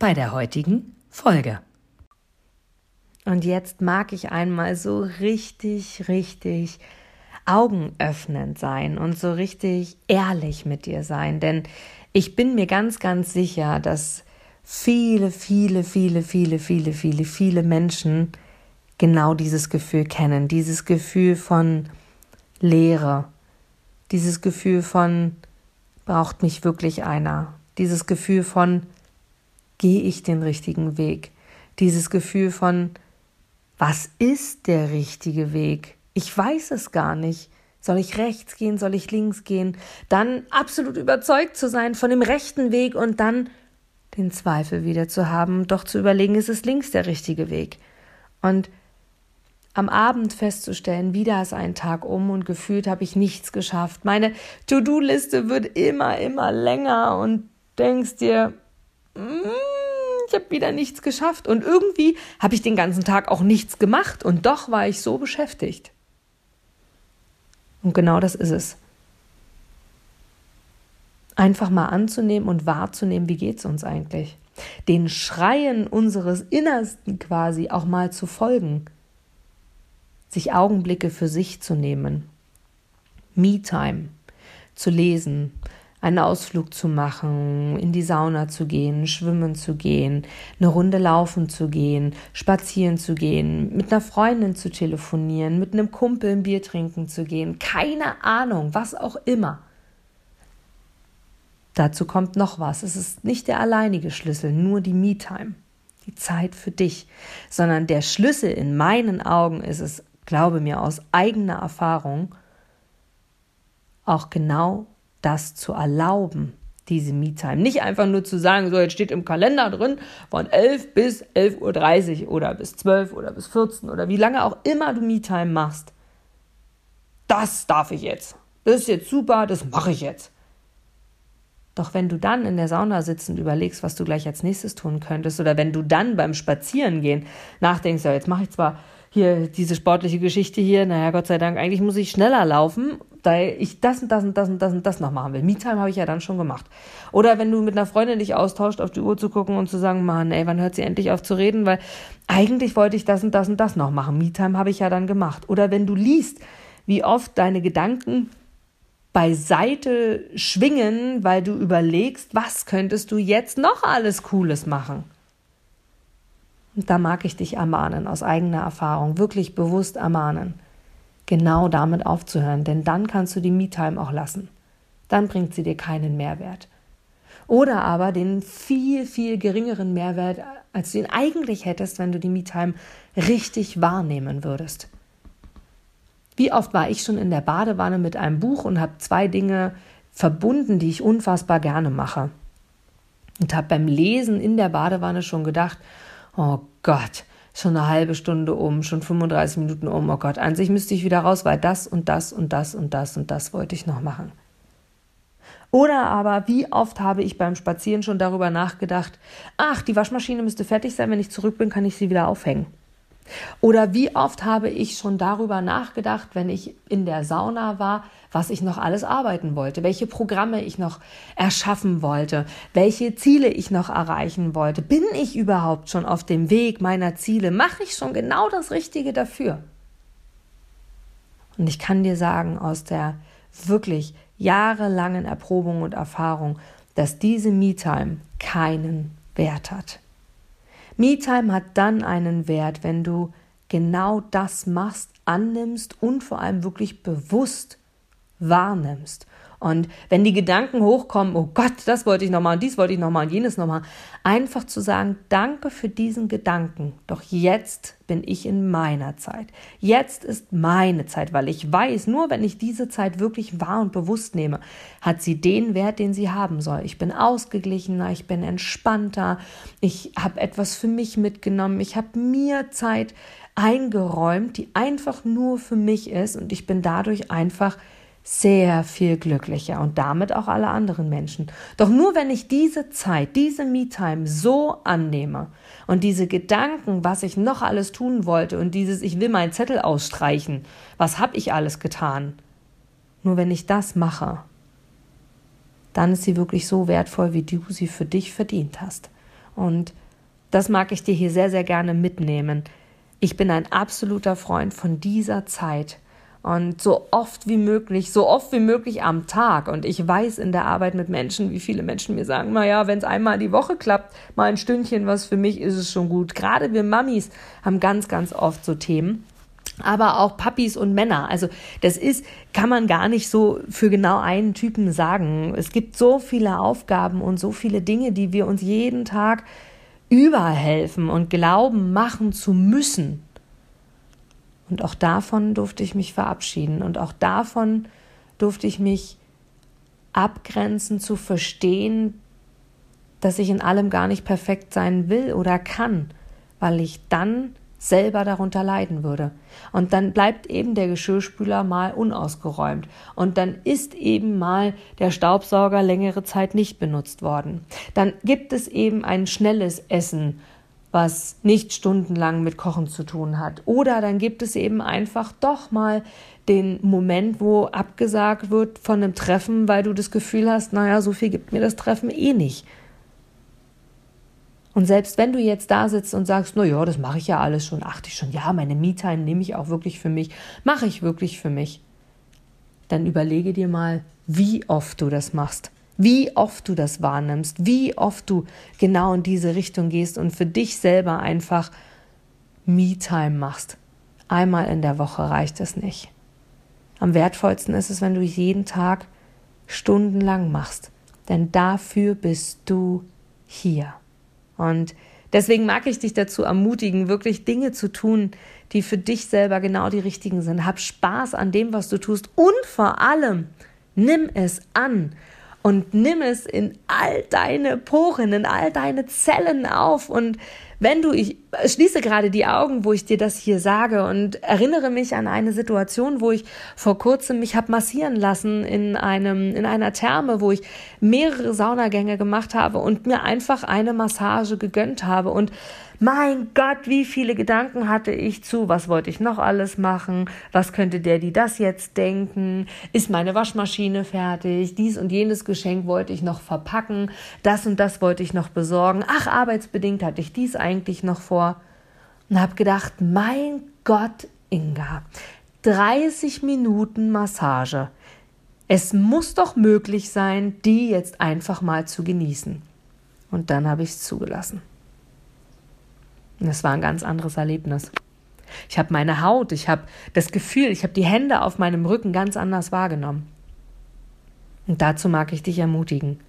bei der heutigen Folge. Und jetzt mag ich einmal so richtig, richtig augenöffnend sein und so richtig ehrlich mit dir sein, denn ich bin mir ganz, ganz sicher, dass viele, viele, viele, viele, viele, viele, viele Menschen genau dieses Gefühl kennen, dieses Gefühl von Leere, dieses Gefühl von braucht mich wirklich einer, dieses Gefühl von gehe ich den richtigen Weg, dieses Gefühl von was ist der richtige Weg? Ich weiß es gar nicht. Soll ich rechts gehen? Soll ich links gehen? Dann absolut überzeugt zu sein von dem rechten Weg und dann den Zweifel wieder zu haben, doch zu überlegen, ist es links der richtige Weg? Und am Abend festzustellen, wieder ist ein Tag um und gefühlt habe ich nichts geschafft. Meine To-Do-Liste wird immer, immer länger und denkst dir, ich habe wieder nichts geschafft. Und irgendwie habe ich den ganzen Tag auch nichts gemacht und doch war ich so beschäftigt. Und genau das ist es. Einfach mal anzunehmen und wahrzunehmen, wie geht es uns eigentlich. Den Schreien unseres Innersten quasi auch mal zu folgen. Sich Augenblicke für sich zu nehmen. Me-Time. Zu lesen, einen Ausflug zu machen, in die Sauna zu gehen, schwimmen zu gehen, eine Runde laufen zu gehen, spazieren zu gehen, mit einer Freundin zu telefonieren, mit einem Kumpel ein Bier trinken zu gehen, keine Ahnung, was auch immer. Dazu kommt noch was. Es ist nicht der alleinige Schlüssel, nur die Me-Time, die Zeit für dich, sondern der Schlüssel in meinen Augen ist es, glaube mir aus eigener Erfahrung, auch genau das zu erlauben, diese Me-Time. Nicht einfach nur zu sagen, so jetzt steht im Kalender drin von 11 bis 11.30 Uhr oder bis 12 oder bis 14 oder wie lange auch immer du Me-Time machst. Das darf ich jetzt. Das ist jetzt super, das mache ich jetzt. Doch wenn du dann in der Sauna sitzt und überlegst, was du gleich als nächstes tun könntest, oder wenn du dann beim Spazierengehen nachdenkst, ja, jetzt mache ich zwar hier diese sportliche Geschichte hier, naja, Gott sei Dank, eigentlich muss ich schneller laufen, da ich das und das und das und das und das noch machen will. Me-Time habe ich ja dann schon gemacht. Oder wenn du mit einer Freundin dich austauscht, auf die Uhr zu gucken und zu sagen, Mann, ey, wann hört sie endlich auf zu reden, weil eigentlich wollte ich das und das und das noch machen. Me-Time habe ich ja dann gemacht. Oder wenn du liest, wie oft deine Gedanken beiseite schwingen, weil du überlegst, was könntest du jetzt noch alles Cooles machen. Und da mag ich dich ermahnen, aus eigener Erfahrung, wirklich bewusst ermahnen, genau damit aufzuhören, denn dann kannst du die Me-Time auch lassen. Dann bringt sie dir keinen Mehrwert. Oder aber den viel, viel geringeren Mehrwert, als du ihn eigentlich hättest, wenn du die Me-Time richtig wahrnehmen würdest. Wie oft war ich schon in der Badewanne mit einem Buch und habe zwei Dinge verbunden, die ich unfassbar gerne mache. Und habe beim Lesen in der Badewanne schon gedacht, oh Gott, schon eine halbe Stunde um, schon 35 Minuten um, oh Gott, an sich müsste ich wieder raus, weil das und das und das und das und das wollte ich noch machen. Oder aber, wie oft habe ich beim Spazieren schon darüber nachgedacht, ach, die Waschmaschine müsste fertig sein, wenn ich zurück bin, kann ich sie wieder aufhängen. Oder wie oft habe ich schon darüber nachgedacht, wenn ich in der Sauna war, was ich noch alles arbeiten wollte, welche Programme ich noch erschaffen wollte, welche Ziele ich noch erreichen wollte. Bin ich überhaupt schon auf dem Weg meiner Ziele? Mache ich schon genau das Richtige dafür? Und ich kann dir sagen, aus der wirklich jahrelangen Erprobung und Erfahrung, dass diese Me-Time keinen Wert hat. Me-Time hat dann einen Wert, wenn du genau das machst, annimmst und vor allem wirklich bewusst wahrnimmst Und wenn die Gedanken hochkommen, oh Gott, das wollte ich nochmal und dies wollte ich nochmal und jenes nochmal, einfach zu sagen, danke für diesen Gedanken. Doch jetzt bin ich in meiner Zeit. Jetzt ist meine Zeit, weil ich weiß, nur wenn ich diese Zeit wirklich wahr und bewusst nehme, hat sie den Wert, den sie haben soll. Ich bin ausgeglichener, ich bin entspannter, ich habe etwas für mich mitgenommen, ich habe mir Zeit eingeräumt, die einfach nur für mich ist und ich bin dadurch einfach sehr viel glücklicher und damit auch alle anderen Menschen. Doch nur wenn ich diese Zeit, diese Me-Time so annehme und diese Gedanken, was ich noch alles tun wollte und dieses ich will meinen Zettel ausstreichen, was habe ich alles getan? Nur wenn ich das mache, dann ist sie wirklich so wertvoll, wie du sie für dich verdient hast. Und das mag ich dir hier sehr, sehr gerne mitnehmen. Ich bin ein absoluter Freund von dieser Zeit und so oft wie möglich, so oft wie möglich am Tag. Und ich weiß in der Arbeit mit Menschen, wie viele Menschen mir sagen, naja, wenn es einmal die Woche klappt, mal ein Stündchen was für mich, ist es schon gut. Gerade wir Mamis haben ganz, ganz oft so Themen. Aber auch Papis und Männer. Also das ist, kann man gar nicht so für genau einen Typen sagen. Es gibt so viele Aufgaben und so viele Dinge, die wir uns jeden Tag überhelfen und glauben machen zu müssen. Und auch davon durfte ich mich verabschieden und auch davon durfte ich mich abgrenzen zu verstehen, dass ich in allem gar nicht perfekt sein will oder kann, weil ich dann selber darunter leiden würde. Und dann bleibt eben der Geschirrspüler mal unausgeräumt. Und dann ist eben mal der Staubsauger längere Zeit nicht benutzt worden. Dann gibt es eben ein schnelles Essen, was nicht stundenlang mit Kochen zu tun hat. Oder dann gibt es eben einfach doch mal den Moment, wo abgesagt wird von einem Treffen, weil du das Gefühl hast, naja, so viel gibt mir das Treffen eh nicht. Und selbst wenn du jetzt da sitzt und sagst, na ja, das mache ich ja alles schon, achte ich schon, ja, meine Me-Time nehme ich auch wirklich für mich, mache ich wirklich für mich, dann überlege dir mal, wie oft du das machst, wie oft du das wahrnimmst, wie oft du genau in diese Richtung gehst und für dich selber einfach Me-Time machst. Einmal in der Woche reicht es nicht. Am wertvollsten ist es, wenn du jeden Tag stundenlang machst, denn dafür bist du hier. Und deswegen mag ich dich dazu ermutigen, wirklich Dinge zu tun, die für dich selber genau die richtigen sind. Hab Spaß an dem, was du tust und vor allem nimm es an und nimm es in all deine Poren, in all deine Zellen auf. Und wenn du, ich schließe gerade die Augen, wo ich dir das hier sage und erinnere mich an eine Situation, wo ich vor kurzem mich habe massieren lassen in einem, in einer Therme, wo ich mehrere Saunagänge gemacht habe und mir einfach eine Massage gegönnt habe. Und mein Gott, wie viele Gedanken hatte ich zu, was wollte ich noch alles machen, was könnte der, die das jetzt denken, ist meine Waschmaschine fertig, dies und jenes Geschenk wollte ich noch verpacken, das und das wollte ich noch besorgen, ach, arbeitsbedingt hatte ich dies eigentlich noch vor und habe gedacht, mein Gott, Inga, 30 Minuten Massage. Es muss doch möglich sein, die jetzt einfach mal zu genießen. Und dann habe ich es zugelassen. Und das war ein ganz anderes Erlebnis. Ich habe meine Haut, ich habe das Gefühl, ich habe die Hände auf meinem Rücken ganz anders wahrgenommen. Und dazu mag ich dich ermutigen,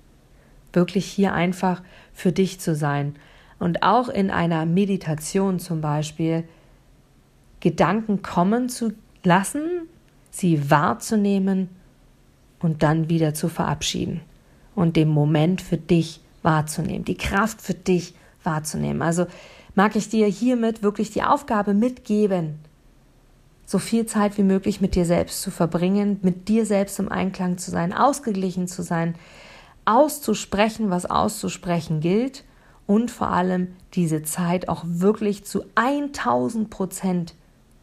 wirklich hier einfach für dich zu sein und auch in einer Meditation zum Beispiel Gedanken kommen zu lassen, sie wahrzunehmen und dann wieder zu verabschieden und den Moment für dich wahrzunehmen, die Kraft für dich wahrzunehmen. Also mag ich dir hiermit wirklich die Aufgabe mitgeben, so viel Zeit wie möglich mit dir selbst zu verbringen, mit dir selbst im Einklang zu sein, ausgeglichen zu sein, auszusprechen, was auszusprechen gilt und vor allem diese Zeit auch wirklich zu 1000 Prozent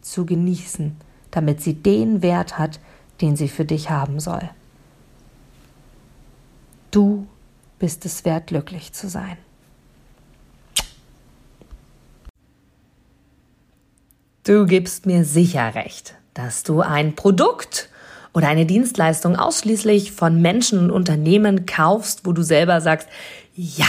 zu genießen, damit sie den Wert hat, den sie für dich haben soll. Du bist es wert, glücklich zu sein. Du gibst mir sicher recht, dass du ein Produkt oder eine Dienstleistung ausschließlich von Menschen und Unternehmen kaufst, wo du selber sagst, ja,